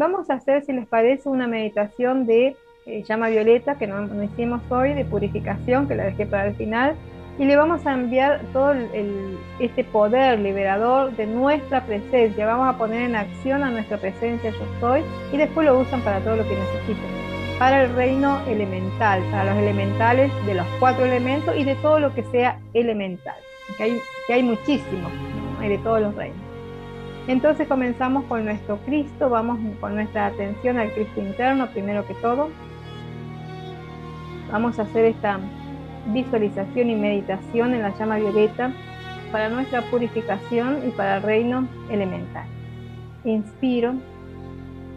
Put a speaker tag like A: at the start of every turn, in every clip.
A: Vamos a hacer, si les parece, una meditación de eh, llama violeta, que no, hicimos hoy, de purificación, que la dejé para el final, y le vamos a enviar todo este poder liberador de nuestra presencia. Vamos a poner en acción a nuestra presencia yo soy y después lo usan para todo lo que necesiten. Para el reino elemental, para los elementales de los cuatro elementos y de todo lo que sea elemental, que hay, muchísimos, hay de todos los reinos. Entonces comenzamos con nuestro Cristo, vamos con nuestra atención al Cristo interno primero que todo. Vamos a hacer esta visualización y meditación en la llama violeta para nuestra purificación y para el reino elemental. Inspiro,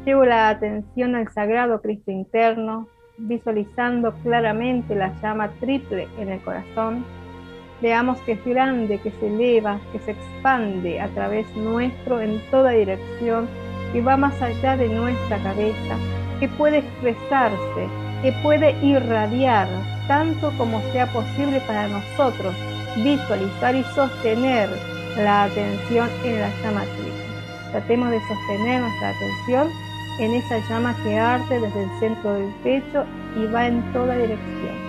A: llevo la atención al sagrado Cristo interno, visualizando claramente la llama triple en el corazón. Veamos que es grande, que se eleva, que se expande a través nuestro en toda dirección, y va más allá de nuestra cabeza, que puede expresarse, que puede irradiar tanto como sea posible para nosotros visualizar y sostener la atención en la llama triple. Tratemos de sostener nuestra atención en esa llama que arde desde el centro del pecho y va en toda dirección.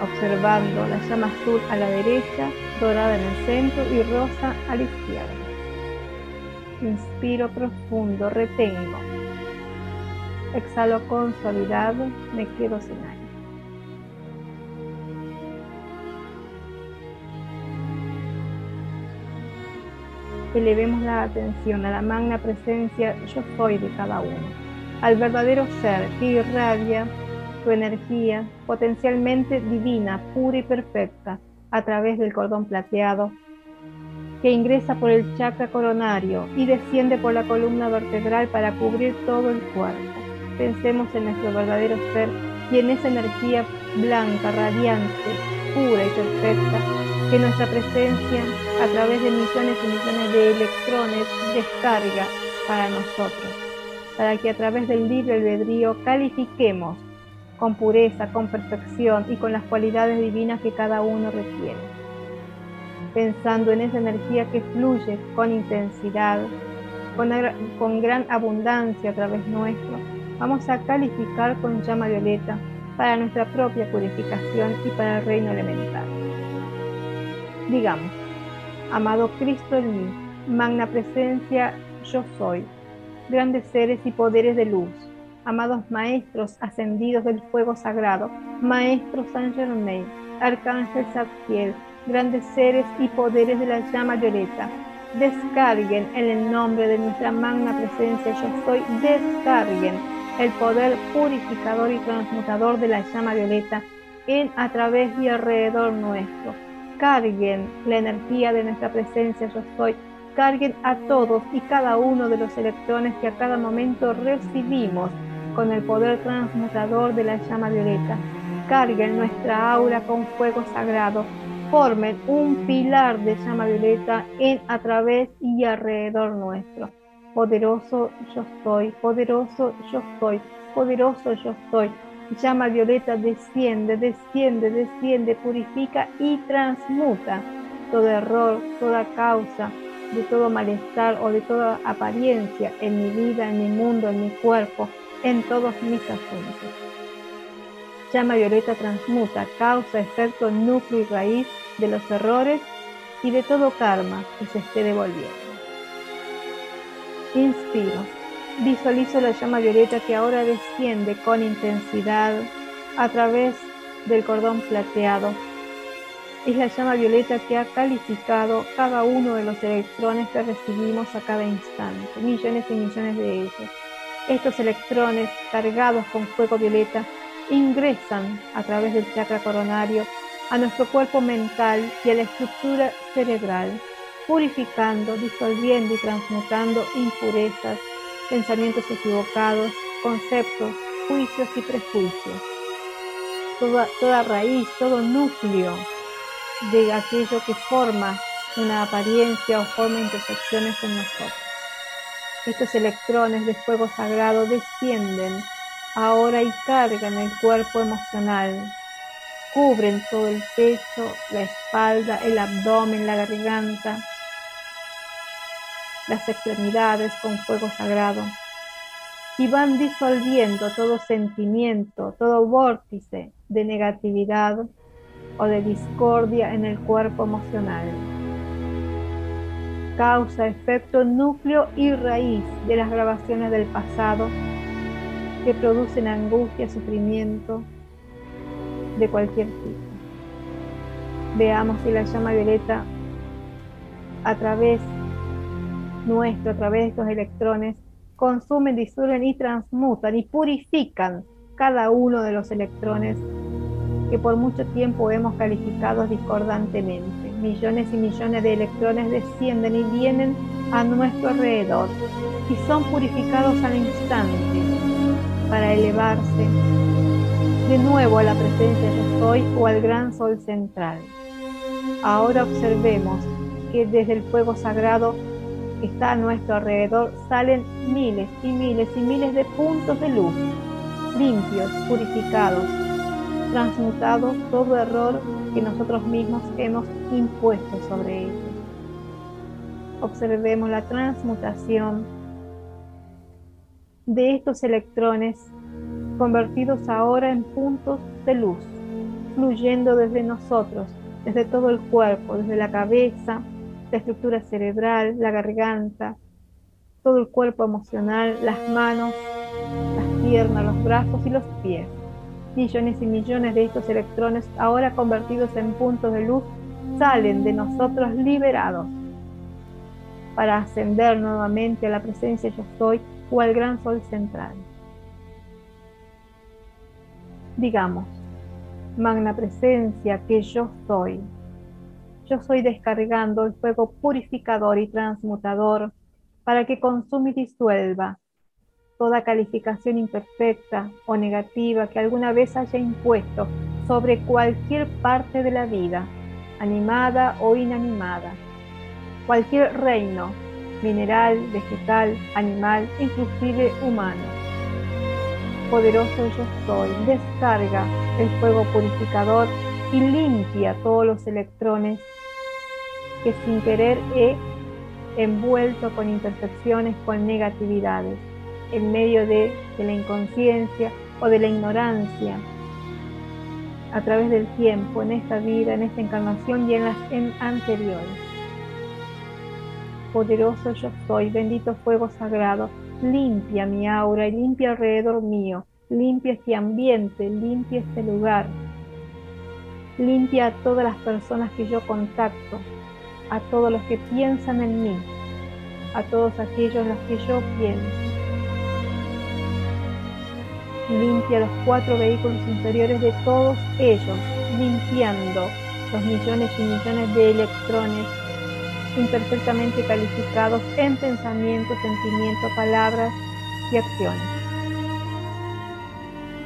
A: Observando la llama azul a la derecha, dorada en el centro y rosa a la izquierda. Inspiro profundo, retengo Exhalo con suavidad, me quedo sin aire. Elevemos la atención a la magna presencia yo soy de cada uno, al verdadero ser que irradia su energía potencialmente divina, pura y perfecta a través del cordón plateado que ingresa por el chakra coronario y desciende por la columna vertebral para cubrir todo el cuerpo. Pensemos en nuestro verdadero ser y en esa energía blanca, radiante, pura y perfecta que nuestra presencia a través de millones y millones de electrones descarga para nosotros, para que a través del libre albedrío califiquemos con pureza, con perfección y con las cualidades divinas que cada uno requiere. Pensando en esa energía que fluye con intensidad, con, con gran abundancia a través nuestro, vamos a calificar con llama violeta para nuestra propia purificación y para el reino elemental. Digamos, amado Cristo en mí, magna presencia, yo soy, grandes seres y poderes de luz, amados maestros ascendidos del fuego sagrado, maestro San Germain, arcángel Zadkiel, grandes seres y poderes de la llama violeta, descarguen en el nombre de nuestra magna presencia, yo soy, descarguen el poder purificador y transmutador de la llama violeta en, a través y alrededor nuestro. Carguen la energía de nuestra presencia, yo soy. Carguen a todos y cada uno de los electrones que a cada momento recibimos con el poder transmutador de la llama violeta. Carguen nuestra aura con fuego sagrado. Formen un pilar de llama violeta en, a través y alrededor nuestro Poderoso yo soy, poderoso yo soy, poderoso yo soy. Llama violeta, desciende, desciende, desciende, purifica y transmuta todo error, toda causa de todo malestar o de toda apariencia en mi vida, en mi mundo, en mi cuerpo, en todos mis asuntos. Llama violeta transmuta, causa, efecto, núcleo y raíz de los errores y de todo karma que se esté devolviendo. Inspiro. Visualizo la llama violeta que ahora desciende con intensidad a través del cordón plateado. Es la llama violeta que ha calificado cada uno de los electrones que recibimos a cada instante, millones y millones de ellos. Estos electrones cargados con fuego violeta ingresan a través del chakra coronario a nuestro cuerpo mental y a la estructura cerebral purificando, disolviendo y transmutando impurezas, pensamientos equivocados, conceptos, juicios y prejuicios. Toda, raíz, todo núcleo de aquello que forma una apariencia o forma imperfecciones en nosotros. Estos electrones de fuego sagrado descienden ahora y cargan el cuerpo emocional, cubren todo el pecho, la espalda, el abdomen, la garganta, las extremidades con fuego sagrado. Y van disolviendo todo sentimiento, todo vórtice de negatividad o de discordia en el cuerpo emocional. Causa, efecto, núcleo y raíz de las grabaciones del pasado que producen angustia, sufrimiento de cualquier tipo. Veamos si la llama violeta a través nuestro, a través de estos electrones, consumen, disuelven y transmutan y purifican cada uno de los electrones que por mucho tiempo hemos calificado discordantemente. Millones y millones de electrones descienden y vienen a nuestro alrededor y son purificados al instante para elevarse de nuevo a la presencia yo soy o al gran sol central. Ahora observemos que desde el fuego sagrado que está a nuestro alrededor salen miles y miles y miles de puntos de luz, limpios, purificados, transmutados todo error que nosotros mismos hemos impuesto sobre ellos. Observemos la transmutación de estos electrones convertidos ahora en puntos de luz, fluyendo desde nosotros, desde todo el cuerpo, desde la cabeza, la estructura cerebral, la garganta, todo el cuerpo emocional, las manos, las piernas, los brazos y los pies. Millones y millones de estos electrones, ahora convertidos en puntos de luz, salen de nosotros liberados para ascender nuevamente a la presencia yo soy o al gran sol central. Digamos, magna presencia que yo soy yo soy descargando el fuego purificador y transmutador para que consume y disuelva toda calificación imperfecta o negativa que alguna vez haya impuesto sobre cualquier parte de la vida, animada o inanimada, cualquier reino, mineral, vegetal, animal, inclusive humano. Poderoso yo soy, descarga el fuego purificador y limpia todos los electrones que sin querer he envuelto con imperfecciones, con negatividades, en medio de, la inconsciencia o de la ignorancia, a través del tiempo, en esta vida, en esta encarnación y en las anteriores. Poderoso yo soy, bendito fuego sagrado, limpia mi aura y limpia alrededor mío, limpia este ambiente, limpia este lugar, limpia a todas las personas que yo contacto, a todos los que piensan en mí, a todos aquellos en los que yo pienso. Limpia los cuatro vehículos inferiores de todos ellos, limpiando los millones y millones de electrones imperfectamente calificados en pensamiento, sentimiento, palabras y acciones.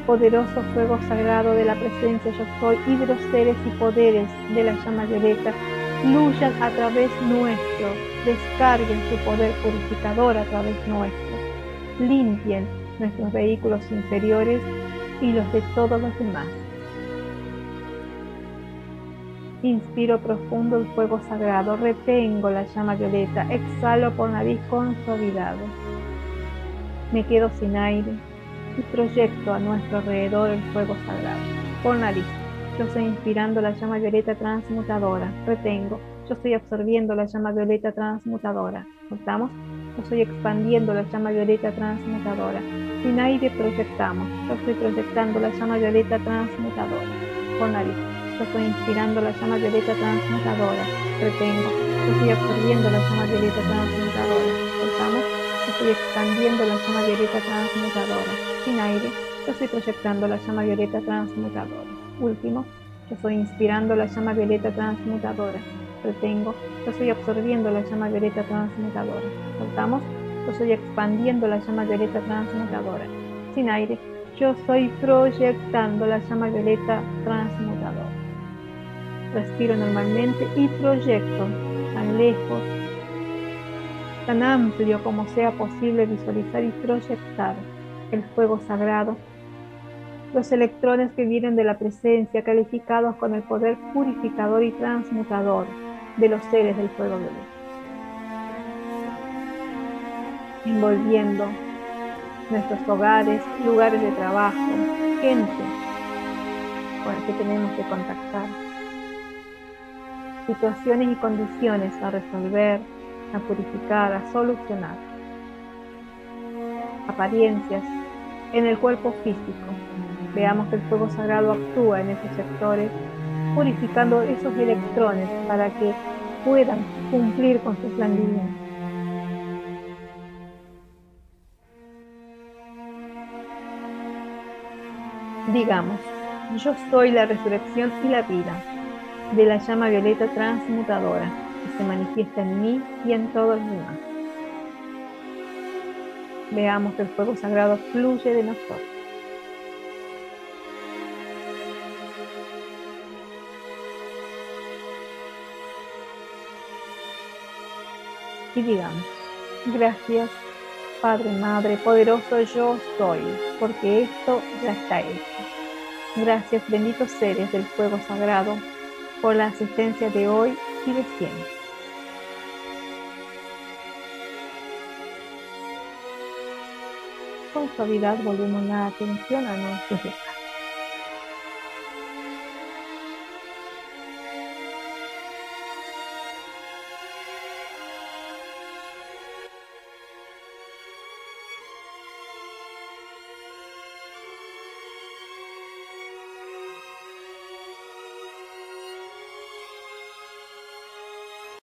A: Poderoso fuego sagrado de la presencia yo soy y de los seres y poderes de la llama violeta fluyan a través nuestro, descarguen su poder purificador a través nuestro, limpien nuestros vehículos inferiores y los de todos los demás. Inspiro profundo el fuego sagrado, retengo la llama violeta, exhalo por nariz con suavidad. Me quedo sin aire y proyecto a nuestro alrededor el fuego sagrado por nariz. Yo estoy inspirando la llama violeta transmutadora. Retengo. Yo estoy absorbiendo la llama violeta transmutadora. ¿Notamos? Yo estoy expandiendo la llama violeta transmutadora. Sin aire proyectamos. Yo estoy proyectando la llama violeta transmutadora. Con. Yo estoy inspirando la llama violeta transmutadora. Retengo. Yo estoy absorbiendo la llama violeta transmutadora. ¿Notamos? Yo estoy expandiendo la llama violeta transmutadora. Sin aire. Yo estoy proyectando la llama violeta transmutadora último, yo estoy inspirando la llama violeta transmutadora. Retengo, yo estoy absorbiendo la llama violeta transmutadora. Soltamos, yo estoy expandiendo la llama violeta transmutadora. Sin aire, yo estoy proyectando la llama violeta transmutadora. Respiro normalmente y proyecto tan lejos, tan amplio como sea posible visualizar y proyectar el fuego sagrado los electrones que vienen de la presencia, calificados con el poder purificador y transmutador de los seres del fuego de envolviendo nuestros hogares, lugares de trabajo, gente con la que tenemos que contactar, situaciones y condiciones a resolver, a purificar, a solucionar, apariencias en el cuerpo físico. Veamos que el fuego sagrado actúa en esos sectores, purificando esos electrones para que puedan cumplir con su plan. Digamos, yo soy la resurrección y la vida de la llama violeta transmutadora que se manifiesta en mí y en todos los demás. Veamos que el fuego sagrado fluye de nosotros. Y digamos, gracias Padre, Madre, poderoso yo soy, porque esto ya está hecho. Gracias, benditos seres del fuego sagrado, por la asistencia de hoy y de siempre. Con suavidad volvemos la atención a nuestros